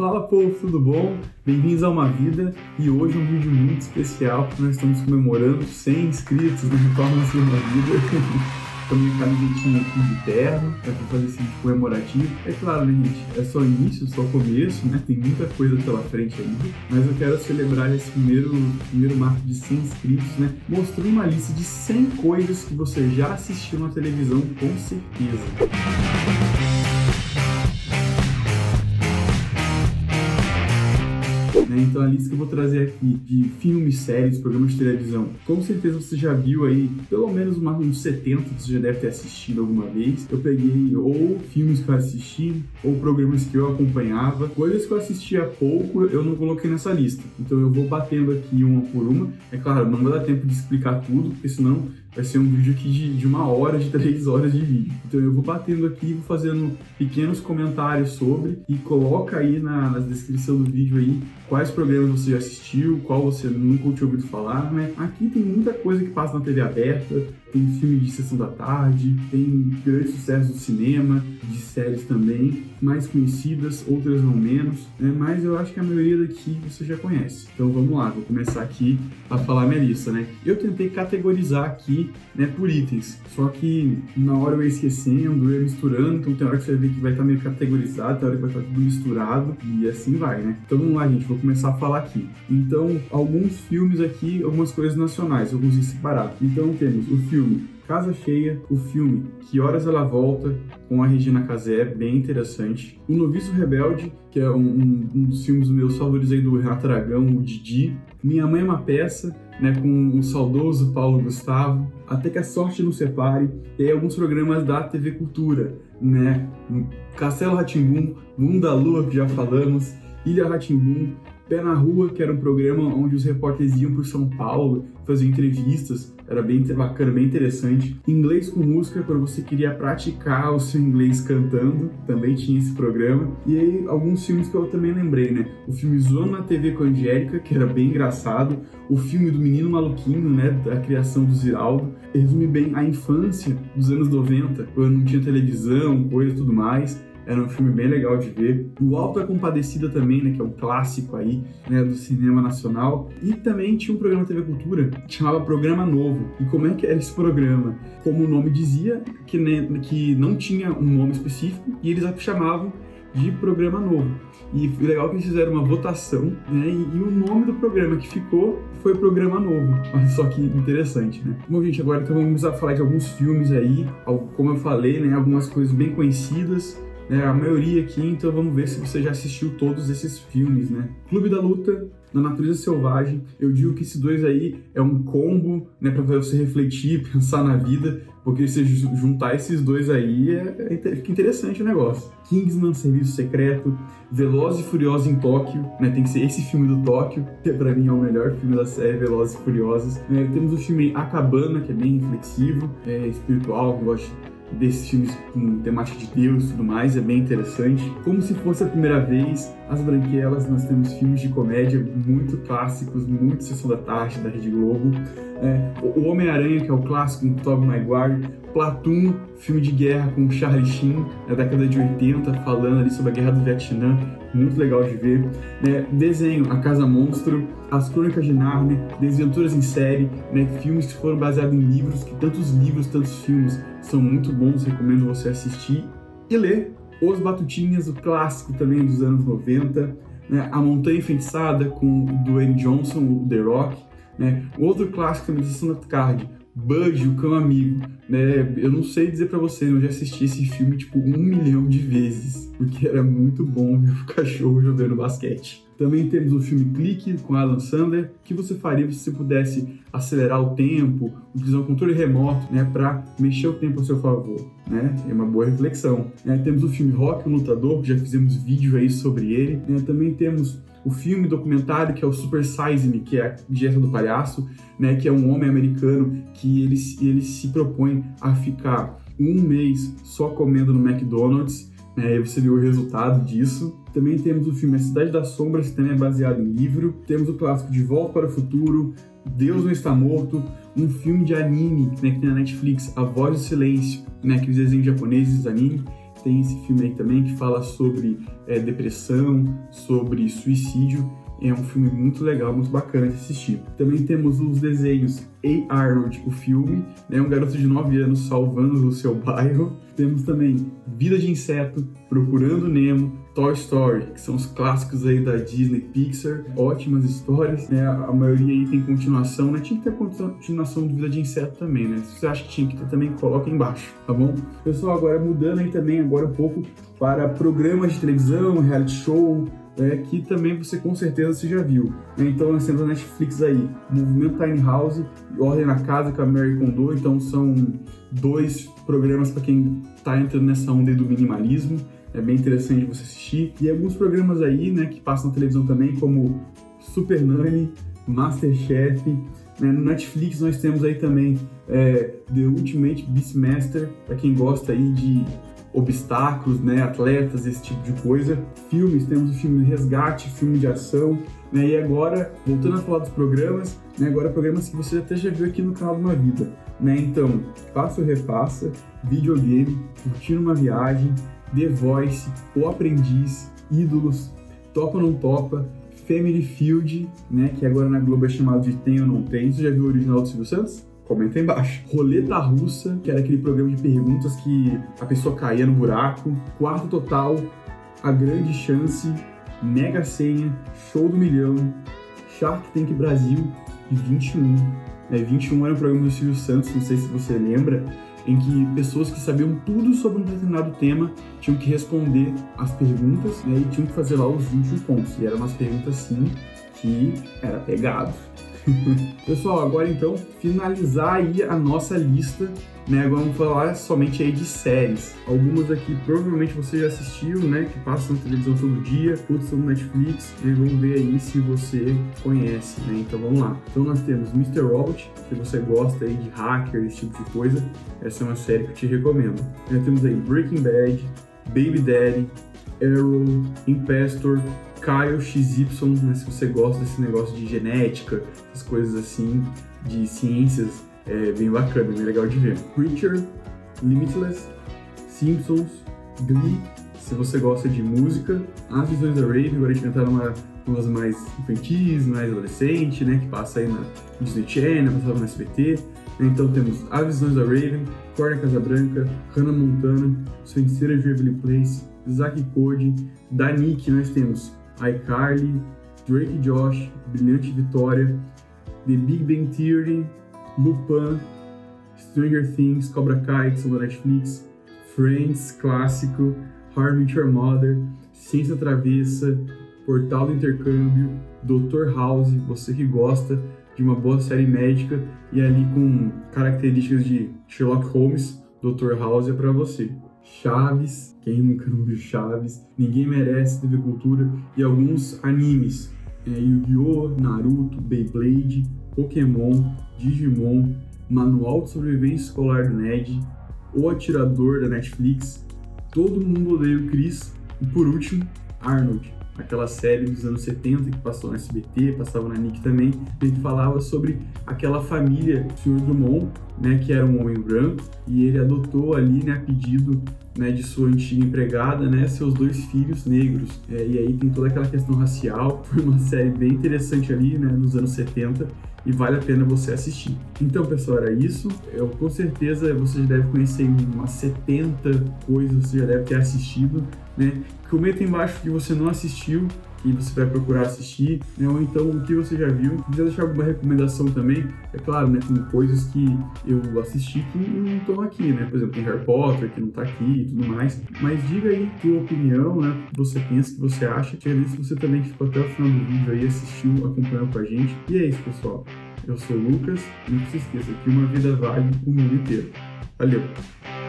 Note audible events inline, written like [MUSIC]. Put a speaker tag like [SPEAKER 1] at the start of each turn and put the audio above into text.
[SPEAKER 1] Fala povo, tudo bom? Bem-vindos a Uma Vida e hoje um vídeo muito especial porque nós estamos comemorando 100 inscritos no Retorno de Uma Vida. [LAUGHS] Também camisetinha aqui de terno, é pra fazer esse vídeo comemorativo. É claro, né, gente? É só início, só começo, né? Tem muita coisa pela frente ainda. Mas eu quero celebrar esse primeiro, primeiro marco de 100 inscritos, né? Mostrando uma lista de 100 coisas que você já assistiu na televisão, com certeza. Né? Então a lista que eu vou trazer aqui de filmes, séries, programas de televisão, com certeza você já viu aí pelo menos uma, uns 70 que você já deve ter assistido alguma vez. Eu peguei ou filmes que eu assisti, ou programas que eu acompanhava, coisas que eu assisti há pouco eu não coloquei nessa lista. Então eu vou batendo aqui uma por uma. É claro, não vai dar tempo de explicar tudo, porque senão vai ser um vídeo aqui de, de uma hora, de [LAUGHS] três horas de vídeo. Então eu vou batendo aqui, vou fazendo pequenos comentários sobre e coloca aí na, na descrição do vídeo aí quais programas você já assistiu, qual você nunca tinha ouvido falar, né? Aqui tem muita coisa que passa na TV aberta, tem filme de sessão da tarde, tem grandes sucessos do cinema, de séries também, mais conhecidas, outras não menos, né? mas eu acho que a maioria daqui você já conhece. Então vamos lá, vou começar aqui a falar minha lista, né? Eu tentei categorizar aqui, né, por itens, só que na hora eu ia esquecendo, eu ia misturando, então tem hora que você vai ver que vai estar meio categorizado, tem hora que vai estar tudo misturado e assim vai, né? Então vamos lá, gente, vou começar a falar aqui. Então, alguns filmes aqui, algumas coisas nacionais, alguns em separado. Então temos o filme filme Casa Cheia, o filme Que Horas Ela Volta, com a Regina Casé, bem interessante. O Noviço Rebelde, que é um, um, um dos filmes meus favoritos aí do Renato Aragão, o Didi. Minha Mãe é uma Peça, né, com o saudoso Paulo Gustavo. Até que a Sorte nos Separe. E aí alguns programas da TV Cultura, né? Castelo Ratimbum, Mundo da Lua, que já falamos, Ilha Ratimbum, Pé na Rua, que era um programa onde os repórteres iam por São Paulo fazer entrevistas, era bem bacana, bem interessante. Inglês com música, quando você queria praticar o seu inglês cantando, também tinha esse programa. E aí, alguns filmes que eu também lembrei, né? O filme Zona na TV com a Angélica, que era bem engraçado. O filme do Menino Maluquinho, né? Da criação do Ziraldo. Resume bem a infância dos anos 90, quando não tinha televisão, coisa e tudo mais. Era um filme bem legal de ver. O Alto é Compadecida também, né, que é um clássico aí, né, do cinema nacional. E também tinha um programa TV Cultura que chamava Programa Novo. E como é que era esse programa? Como o nome dizia, que, né, que não tinha um nome específico e eles chamavam de Programa Novo. E legal que eles fizeram uma votação, né? E, e, o nome do programa que ficou foi Programa Novo. Olha só que interessante, né? Bom, gente, agora então vamos a falar de alguns filmes aí, como eu falei, né? Algumas coisas bem conhecidas né, a maioria aqui, então vamos ver se você já assistiu todos esses filmes, né? Clube da Luta, Na Natureza Selvagem, eu digo que esses dois aí é um combo, né, para você refletir, [LAUGHS] pensar na vida, porque se juntar esses dois aí, é, é, fica interessante o negócio. Kingsman, Serviço Secreto, Velozes e Furiosos em Tóquio, né, tem que ser esse filme do Tóquio, [LAUGHS] que pra mim é o melhor filme da série, Velozes e Furiosos. É, temos o filme A Cabana, que é bem reflexivo, é espiritual, que gosto desses filmes com temática de Deus e tudo mais, é bem interessante. Como se fosse a primeira vez, As Branquelas, nós temos filmes de comédia muito clássicos, muito Sessão da Tarde, da Rede Globo. É, o Homem-Aranha, que é o clássico com Tobey Maguire. Platoon, filme de guerra com Charlie Sheen, na década de 80, falando ali sobre a Guerra do Vietnã, muito legal de ver. É, desenho, A Casa Monstro, As Crônicas de Narnia, Desventuras em Série, né, filmes que foram baseados em livros, que tantos livros, tantos filmes são muito bons, recomendo você assistir e ler. Os Batutinhas, o clássico também dos anos 90, né, A Montanha Enfeitiçada com o Dwayne Johnson, o The Rock, né, outro clássico também de Sessão Card, Bud, o cão amigo, né? Eu não sei dizer para vocês, eu já assisti esse filme tipo um milhão de vezes, porque era muito bom ver o [LAUGHS] cachorro jogando basquete. Também temos o filme Clique com Alan Sander. O que você faria se você pudesse acelerar o tempo, utilizar um controle remoto, né, para mexer o tempo a seu favor, né? É uma boa reflexão. É, temos o filme Rock, o Lutador, que já fizemos vídeo aí sobre ele. Né? Também temos o filme documentário que é o Super Size Me, que é a dieta do palhaço, né, que é um homem americano que ele, ele se propõe a ficar um mês só comendo no McDonald's, né, e você viu o resultado disso. Também temos o filme A Cidade das Sombras, que também é baseado em livro. Temos o clássico De Volta para o Futuro, Deus Não Está Morto, um filme de anime né, que tem na Netflix, A Voz do Silêncio, né, aqueles desenhos japoneses, anime. Tem esse filme aí também que fala sobre é, depressão, sobre suicídio. É um filme muito legal, muito bacana de assistir. Também temos os desenhos A. Arnold, o filme, né, um garoto de 9 anos salvando o seu bairro. Temos também Vida de Inseto, Procurando Nemo, Toy Story, que são os clássicos aí da Disney Pixar, ótimas histórias, né? A maioria aí tem continuação, né? Tinha que ter continuação de Vida de Inseto também, né? Se você acha que tinha que ter também, coloca aí embaixo, tá bom? Pessoal, agora mudando aí também agora um pouco para programas de televisão, reality show, é, que também você com certeza você já viu. Então nós temos a Netflix aí, Movimento Tiny House e Ordem na Casa com a Mary Kondo, então são dois programas para quem está entrando nessa onda do minimalismo. É bem interessante você assistir. E alguns programas aí, né, que passam na televisão também, como Super Nanny, Masterchef. Né? No Netflix nós temos aí também é, The Ultimate Beastmaster, para quem gosta aí de obstáculos, né, atletas, esse tipo de coisa. Filmes, temos o filme Resgate, filme de ação, né, e agora, voltando a falar dos programas, né, agora programas que você até já viu aqui no canal de uma vida, né, então, Passa ou Repassa, Videogame, Curtir uma Viagem, The Voice, O Aprendiz, Ídolos, Topa ou Não Topa, Family Field, né, que agora na Globo é chamado de Tem ou Não Tem, você já viu o original do Silvio Santos? Comenta aí embaixo. Roleta Russa, que era aquele programa de perguntas que a pessoa caía no buraco. Quarto Total, A Grande Chance, Mega Senha, Show do Milhão, Shark Tank Brasil e 21. É, 21 era um programa do Silvio Santos, não sei se você lembra, em que pessoas que sabiam tudo sobre um determinado tema tinham que responder as perguntas né, e tinham que fazer lá os 21 pontos. E eram umas perguntas, sim, que era pegado. [LAUGHS] Pessoal, agora então, finalizar aí a nossa lista, né? Agora vamos falar somente aí de séries. Algumas aqui provavelmente você já assistiu, né? Que passam na televisão todo dia, outras são no Netflix, né? Vamos ver aí se você conhece, né? Então vamos lá. Então nós temos Mr. Robot, se você gosta aí de hacker, esse tipo de coisa, essa é uma série que eu te recomendo. Nós temos aí Breaking Bad, Baby Daddy, Arrow, Impastor, Kyle XY, né, se você gosta desse negócio de genética, essas coisas assim, de ciências, é bem bacana, bem legal de ver. Preacher, Limitless, Simpsons, Glee, se você gosta de música, As Visões da Rave, agora a gente vai numa, umas mais infantis, mais adolescente, né, que passa aí na Disney Channel, passava no SBT. Então temos As Visões da Raven, Corda Casabranca, Hannah Montana, Os Feiticeiras de Waverly Place, Zack Code, da Nick nós temos iCarly, Drake Josh, Brilhante Vitória, The Big Bang Theory, Lupin, Stranger Things, Cobra Kai, que são da Netflix, Friends, clássico, I Your Mother, Ciência Travessa, Portal do Intercâmbio, Dr. House, você que gosta de uma boa série médica e ali com características de Sherlock Holmes, Dr. House é para você. Chaves, quem nunca não viu Chaves, Ninguém Merece TV Cultura e alguns animes, é, Yu-Gi-Oh!, Naruto, Beyblade, Pokémon, Digimon, Manual de Sobrevivência Escolar do Ned, O Atirador da Netflix, Todo Mundo Odeia o Chris. E por último, Arnold aquela série dos anos 70 que passou no SBT, passava na Nick também, ele falava sobre aquela família Sr. Drummond, né, que era um homem branco, e ele adotou ali, né, a pedido né, de sua antiga empregada, né, seus dois filhos negros. É, e aí tem toda aquela questão racial. [LAUGHS] Foi uma série bem interessante ali, né, nos anos 70 e vale a pena você assistir. Então, pessoal, era isso. Eu com certeza você já deve conhecer umas 70 coisas, você já deve ter assistido, né? Comenta embaixo que você não assistiu e você vai procurar assistir, né? ou então o que você já viu. Se deixar alguma recomendação também, é claro, né? Com coisas que eu assisti que não estão aqui, né? Por exemplo, tem Harry Potter que não está aqui e tudo mais. Mas diga aí tua opinião, né? O que você pensa, o que você acha. Quero se você também ficou até o final do vídeo aí, assistiu, acompanhou com a gente. E é isso, pessoal. Eu sou o Lucas e não se esqueça que uma vida vale o mundo inteiro. Valeu!